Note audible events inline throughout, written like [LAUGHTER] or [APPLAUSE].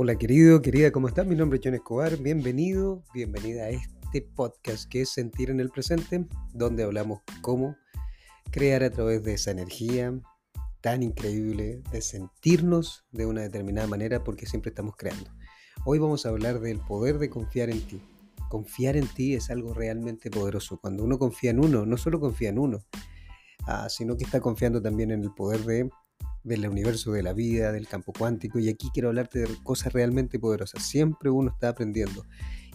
Hola querido, querida, ¿cómo estás? Mi nombre es John Escobar, bienvenido, bienvenida a este podcast que es Sentir en el Presente, donde hablamos cómo crear a través de esa energía tan increíble de sentirnos de una determinada manera porque siempre estamos creando. Hoy vamos a hablar del poder de confiar en ti. Confiar en ti es algo realmente poderoso. Cuando uno confía en uno, no solo confía en uno, ah, sino que está confiando también en el poder de del universo de la vida, del campo cuántico, y aquí quiero hablarte de cosas realmente poderosas. Siempre uno está aprendiendo.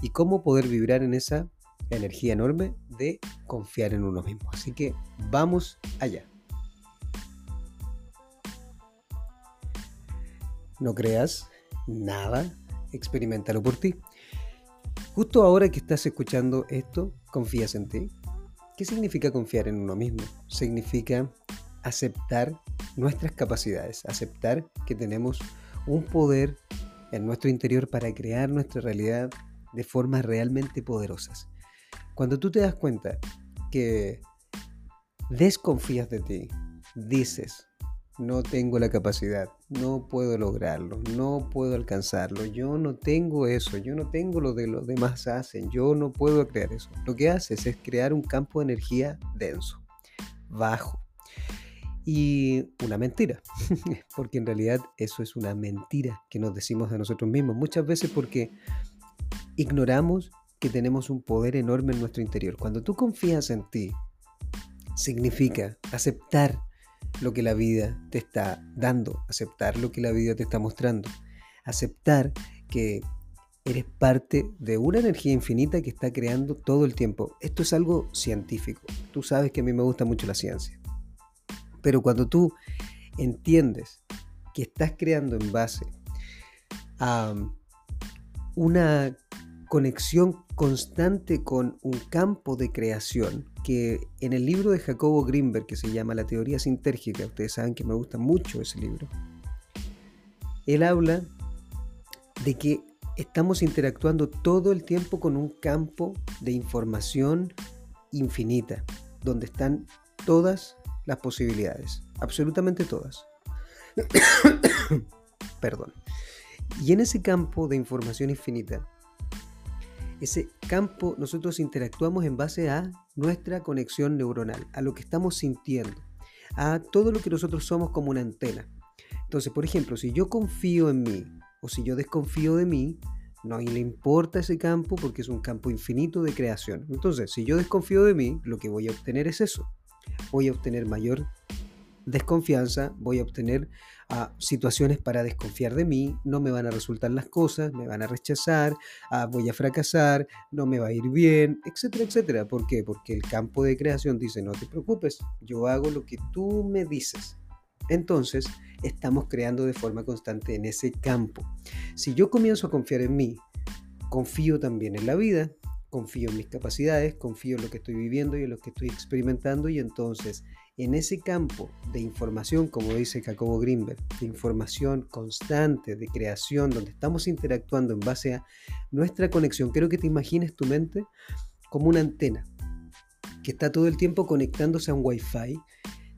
Y cómo poder vibrar en esa energía enorme de confiar en uno mismo. Así que vamos allá. No creas nada, experimentalo por ti. Justo ahora que estás escuchando esto, confías en ti. ¿Qué significa confiar en uno mismo? Significa aceptar nuestras capacidades, aceptar que tenemos un poder en nuestro interior para crear nuestra realidad de formas realmente poderosas. Cuando tú te das cuenta que desconfías de ti, dices, no tengo la capacidad, no puedo lograrlo, no puedo alcanzarlo, yo no tengo eso, yo no tengo lo de los demás hacen, yo no puedo crear eso. Lo que haces es crear un campo de energía denso, bajo, y una mentira, [LAUGHS] porque en realidad eso es una mentira que nos decimos de nosotros mismos, muchas veces porque ignoramos que tenemos un poder enorme en nuestro interior. Cuando tú confías en ti, significa aceptar lo que la vida te está dando, aceptar lo que la vida te está mostrando, aceptar que eres parte de una energía infinita que está creando todo el tiempo. Esto es algo científico. Tú sabes que a mí me gusta mucho la ciencia. Pero cuando tú entiendes que estás creando en base a una conexión constante con un campo de creación que en el libro de Jacobo Greenberg que se llama La teoría sintérgica, ustedes saben que me gusta mucho ese libro, él habla de que estamos interactuando todo el tiempo con un campo de información infinita, donde están todas las posibilidades, absolutamente todas. [COUGHS] Perdón. Y en ese campo de información infinita, ese campo nosotros interactuamos en base a nuestra conexión neuronal, a lo que estamos sintiendo, a todo lo que nosotros somos como una antena. Entonces, por ejemplo, si yo confío en mí o si yo desconfío de mí, no le importa ese campo porque es un campo infinito de creación. Entonces, si yo desconfío de mí, lo que voy a obtener es eso voy a obtener mayor desconfianza, voy a obtener ah, situaciones para desconfiar de mí, no me van a resultar las cosas, me van a rechazar, ah, voy a fracasar, no me va a ir bien, etcétera, etcétera. ¿Por qué? Porque el campo de creación dice, no te preocupes, yo hago lo que tú me dices. Entonces, estamos creando de forma constante en ese campo. Si yo comienzo a confiar en mí, confío también en la vida, confío en mis capacidades, confío en lo que estoy viviendo y en lo que estoy experimentando y entonces en ese campo de información, como dice Jacobo Greenberg, de información constante, de creación, donde estamos interactuando en base a nuestra conexión, quiero que te imagines tu mente como una antena que está todo el tiempo conectándose a un wifi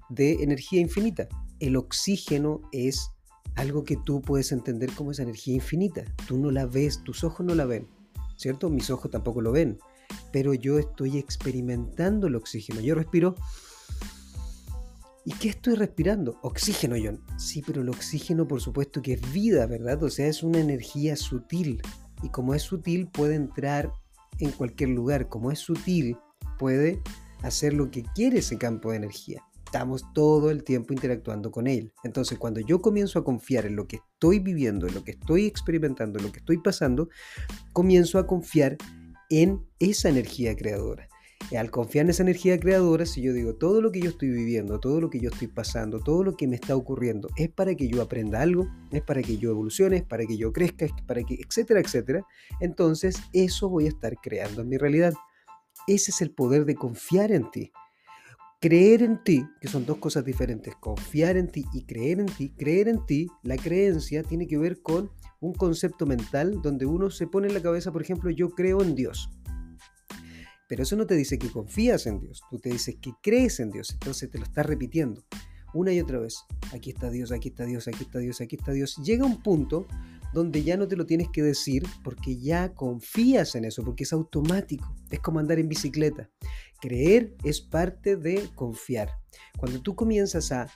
de energía infinita. El oxígeno es algo que tú puedes entender como esa energía infinita. Tú no la ves, tus ojos no la ven, ¿cierto? Mis ojos tampoco lo ven, pero yo estoy experimentando el oxígeno. Yo respiro. ¿Y qué estoy respirando? Oxígeno, John. Sí, pero el oxígeno por supuesto que es vida, ¿verdad? O sea, es una energía sutil. Y como es sutil, puede entrar en cualquier lugar. Como es sutil, puede hacer lo que quiere ese campo de energía estamos todo el tiempo interactuando con él. Entonces, cuando yo comienzo a confiar en lo que estoy viviendo, en lo que estoy experimentando, en lo que estoy pasando, comienzo a confiar en esa energía creadora. Y al confiar en esa energía creadora, si yo digo todo lo que yo estoy viviendo, todo lo que yo estoy pasando, todo lo que me está ocurriendo, es para que yo aprenda algo, es para que yo evolucione, es para que yo crezca, para que, etcétera, etcétera, entonces eso voy a estar creando en mi realidad. Ese es el poder de confiar en ti. Creer en ti, que son dos cosas diferentes, confiar en ti y creer en ti, creer en ti, la creencia tiene que ver con un concepto mental donde uno se pone en la cabeza, por ejemplo, yo creo en Dios. Pero eso no te dice que confías en Dios, tú te dices que crees en Dios, entonces te lo estás repitiendo una y otra vez. Aquí está Dios, aquí está Dios, aquí está Dios, aquí está Dios. Llega un punto donde ya no te lo tienes que decir porque ya confías en eso, porque es automático. Es como andar en bicicleta. Creer es parte de confiar. Cuando tú comienzas a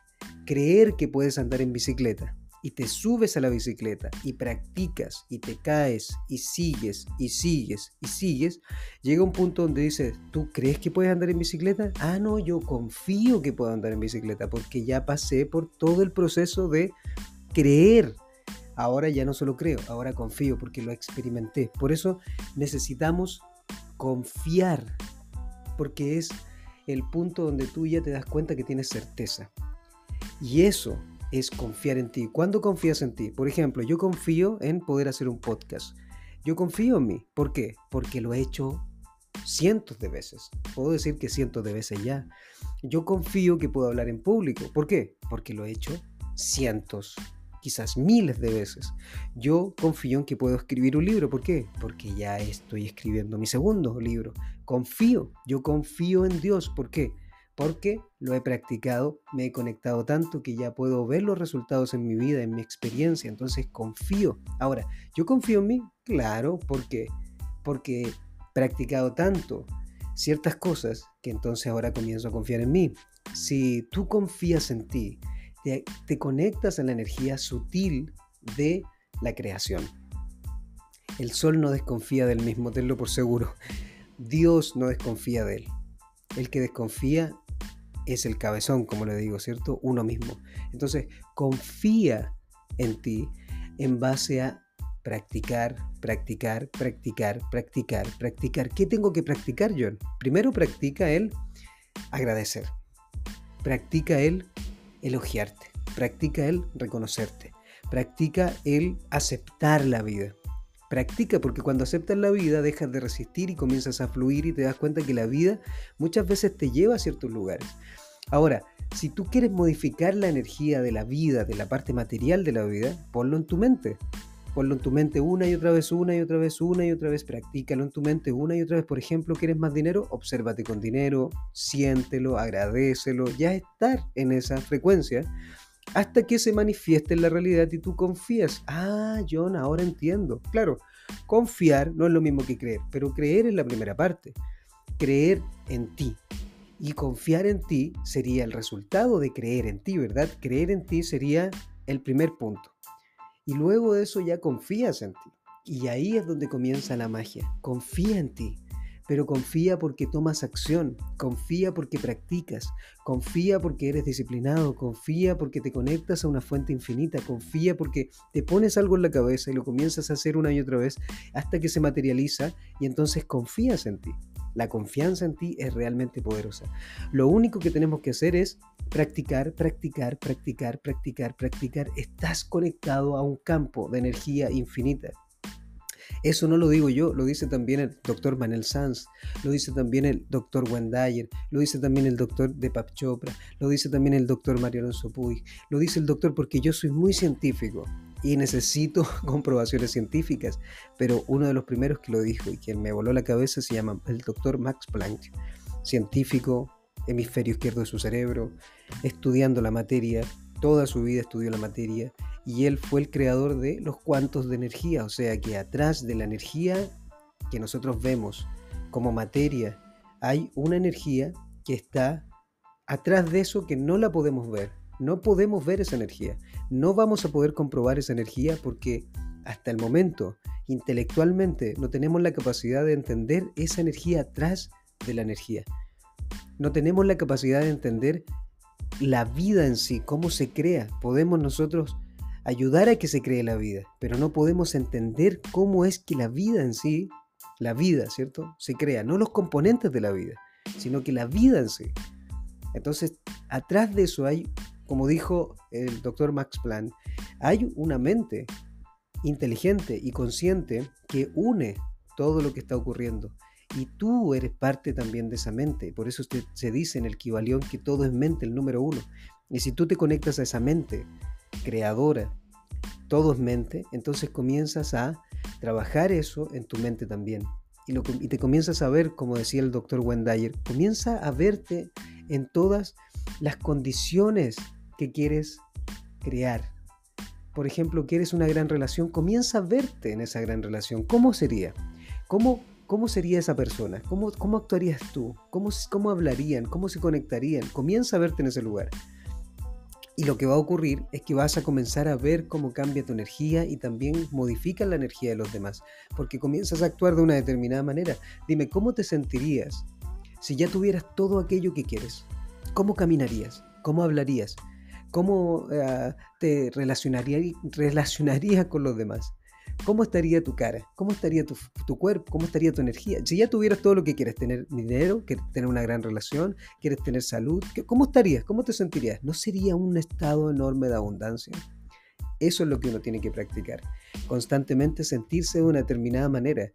creer que puedes andar en bicicleta, y te subes a la bicicleta y practicas y te caes y sigues y sigues y sigues, llega un punto donde dices, ¿tú crees que puedes andar en bicicleta? Ah, no, yo confío que puedo andar en bicicleta porque ya pasé por todo el proceso de creer. Ahora ya no solo creo, ahora confío porque lo experimenté. Por eso necesitamos confiar, porque es el punto donde tú ya te das cuenta que tienes certeza. Y eso es confiar en ti. ¿Cuándo confías en ti? Por ejemplo, yo confío en poder hacer un podcast. Yo confío en mí. ¿Por qué? Porque lo he hecho cientos de veces. Puedo decir que cientos de veces ya. Yo confío que puedo hablar en público. ¿Por qué? Porque lo he hecho cientos, quizás miles de veces. Yo confío en que puedo escribir un libro. ¿Por qué? Porque ya estoy escribiendo mi segundo libro. Confío. Yo confío en Dios. ¿Por qué? porque lo he practicado, me he conectado tanto que ya puedo ver los resultados en mi vida, en mi experiencia, entonces confío. Ahora, ¿yo confío en mí? Claro, ¿por qué? Porque he practicado tanto ciertas cosas que entonces ahora comienzo a confiar en mí. Si tú confías en ti, te, conectas a la energía sutil de la creación. El sol no desconfía del mismo, tenlo por seguro. Dios no desconfía de él. El que desconfía es el cabezón, como le digo, ¿cierto? Uno mismo. Entonces, confía en ti en base a practicar, practicar, practicar, practicar, practicar. ¿Qué tengo que practicar, John? Primero practica el agradecer. Practica el elogiarte. Practica el reconocerte. Practica el aceptar la vida. Practica porque cuando aceptas la vida dejas de resistir y comienzas a fluir y te das cuenta que la vida muchas veces te lleva a ciertos lugares. Ahora, si tú quieres modificar la energía de la vida, de la parte material de la vida, ponlo en tu mente. Ponlo en tu mente una y otra vez, una y otra vez, una y otra vez. Practícalo en tu mente una y otra vez. Por ejemplo, ¿quieres más dinero? Obsérvate con dinero, siéntelo, agradecelo, ya estar en esa frecuencia hasta que se manifieste en la realidad y tú confías. Ah, John, ahora entiendo. Claro, confiar no es lo mismo que creer, pero creer es la primera parte. Creer en ti. Y confiar en ti sería el resultado de creer en ti, ¿verdad? Creer en ti sería el primer punto. Y luego de eso ya confías en ti. Y ahí es donde comienza la magia. Confía en ti pero confía porque tomas acción, confía porque practicas, confía porque eres disciplinado, confía porque te conectas a una fuente infinita, confía porque te pones algo en la cabeza y lo comienzas a hacer una y otra vez hasta que se materializa y entonces confías en ti. La confianza en ti es realmente poderosa. Lo único que tenemos que hacer es practicar, practicar, practicar, practicar, practicar. Estás conectado a un campo de energía infinita. Eso no lo digo yo, lo dice también el doctor Manel Sanz, lo dice también el doctor Wendayer, lo dice también el doctor Deepak Chopra, lo dice también el doctor Mario Alonso Puig, lo dice el doctor porque yo soy muy científico y necesito [LAUGHS] comprobaciones científicas, pero uno de los primeros que lo dijo y quien me voló la cabeza se llama el doctor Max Planck, científico, hemisferio izquierdo de su cerebro, estudiando la materia, toda su vida estudió la materia y él fue el creador de los cuantos de energía, o sea que atrás de la energía que nosotros vemos como materia hay una energía que está atrás de eso que no la podemos ver. No podemos ver esa energía. No vamos a poder comprobar esa energía porque hasta el momento intelectualmente no tenemos la capacidad de entender esa energía atrás de la energía. No tenemos la capacidad de entender la vida en sí, cómo se crea. Podemos nosotros ayudar a que se cree la vida, pero no podemos entender cómo es que la vida en sí, la vida, ¿cierto? Se crea, no los componentes de la vida, sino que la vida en sí. Entonces, atrás de eso hay, como dijo el doctor Max Planck, hay una mente inteligente y consciente que une todo lo que está ocurriendo. Y tú eres parte también de esa mente. Por eso se dice en el Kibalión que todo es mente, el número uno. Y si tú te conectas a esa mente creadora, todo es mente, entonces comienzas a trabajar eso en tu mente también. Y, y te comienzas a ver, como decía el doctor Wendayer, comienza a verte en todas las condiciones que quieres crear. por ejemplo, quieres una gran relación, comienza a verte en esa gran relación. ¿Cómo sería? ¿Cómo, cómo sería esa persona? ¿Cómo, cómo actuarías tú? ¿Cómo, ¿Cómo hablarían? ¿Cómo se conectarían? Comienza a verte en ese lugar. Y lo que va a ocurrir es que vas a comenzar a ver cómo cambia tu energía y también modifica la energía de los demás, porque comienzas a actuar de una determinada manera. Dime, ¿cómo te sentirías si ya tuvieras todo aquello que quieres? ¿Cómo caminarías? ¿Cómo hablarías? ¿Cómo eh, te relacionarías relacionaría con los demás? ¿Cómo estaría tu cara? ¿Cómo estaría tu, cuerpo? ¿Cómo estaría tu energía? Si ya tuvieras todo lo que quieres, tener dinero, quieres tener una gran relación, quieres tener salud, ¿cómo estarías? ¿Cómo te sentirías? ¿No sería un estado enorme de abundancia? Eso es lo que uno tiene que practicar. Constantemente sentirse de una determinada manera.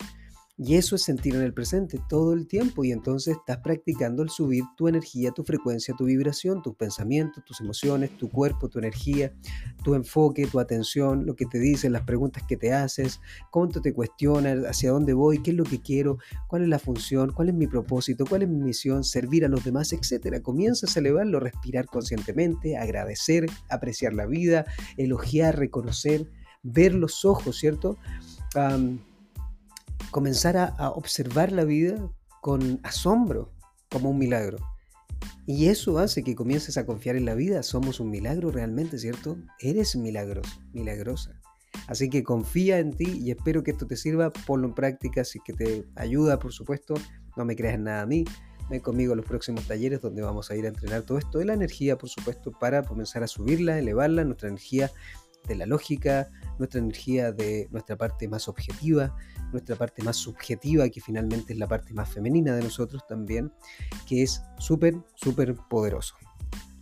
Y eso es sentir en el presente todo el tiempo y entonces estás practicando el subir tu energía, tu frecuencia, tu vibración, tus pensamientos, tus emociones, tu cuerpo, tu energía, tu enfoque, tu atención, lo que te dicen, las preguntas que te haces, cuánto te cuestionas, hacia dónde voy, qué es lo que quiero, cuál es la función, cuál es mi propósito, cuál es mi misión, servir a los demás, etc. Comienzas a elevarlo, respirar conscientemente, agradecer, apreciar la vida, elogiar, reconocer, ver los ojos, ¿cierto? Comenzar a, observar la vida con asombro, como un milagro. Y eso hace que comiences a confiar en la vida. Somos un milagro realmente, ¿cierto? Eres milagroso, milagrosa. Así que confía en ti y espero que esto te sirva. Ponlo en práctica si que te ayuda, por supuesto. No me creas nada a mí. Ven conmigo a los próximos talleres donde vamos a ir a entrenar todo esto de la energía, por supuesto, para comenzar a subirla, elevarla, nuestra energía de la lógica, nuestra energía de nuestra parte más objetiva, nuestra parte más subjetiva, que finalmente es la parte más femenina de nosotros también, que es súper, súper poderoso.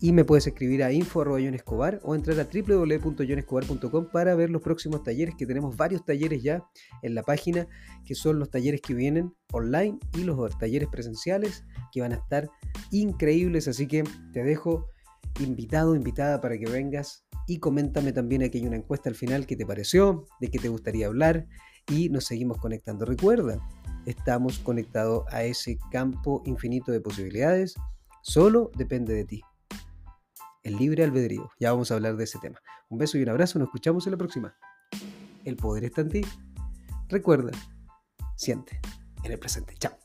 Y me puedes escribir a info.escobar o entrar a www.jonescobar.com para ver los próximos talleres, que tenemos varios talleres ya en la página, que son los talleres que vienen online y los talleres presenciales, que van a estar increíbles. Así que te dejo invitado, invitada para que vengas y coméntame también aquí hay una encuesta al final que te pareció, de qué te gustaría hablar y nos seguimos conectando. Recuerda, estamos conectados a ese campo infinito de posibilidades, solo depende de ti. El libre albedrío, ya vamos a hablar de ese tema. Un beso y un abrazo, nos escuchamos en la próxima. El poder está en ti. Recuerda, siente en el presente. Chao.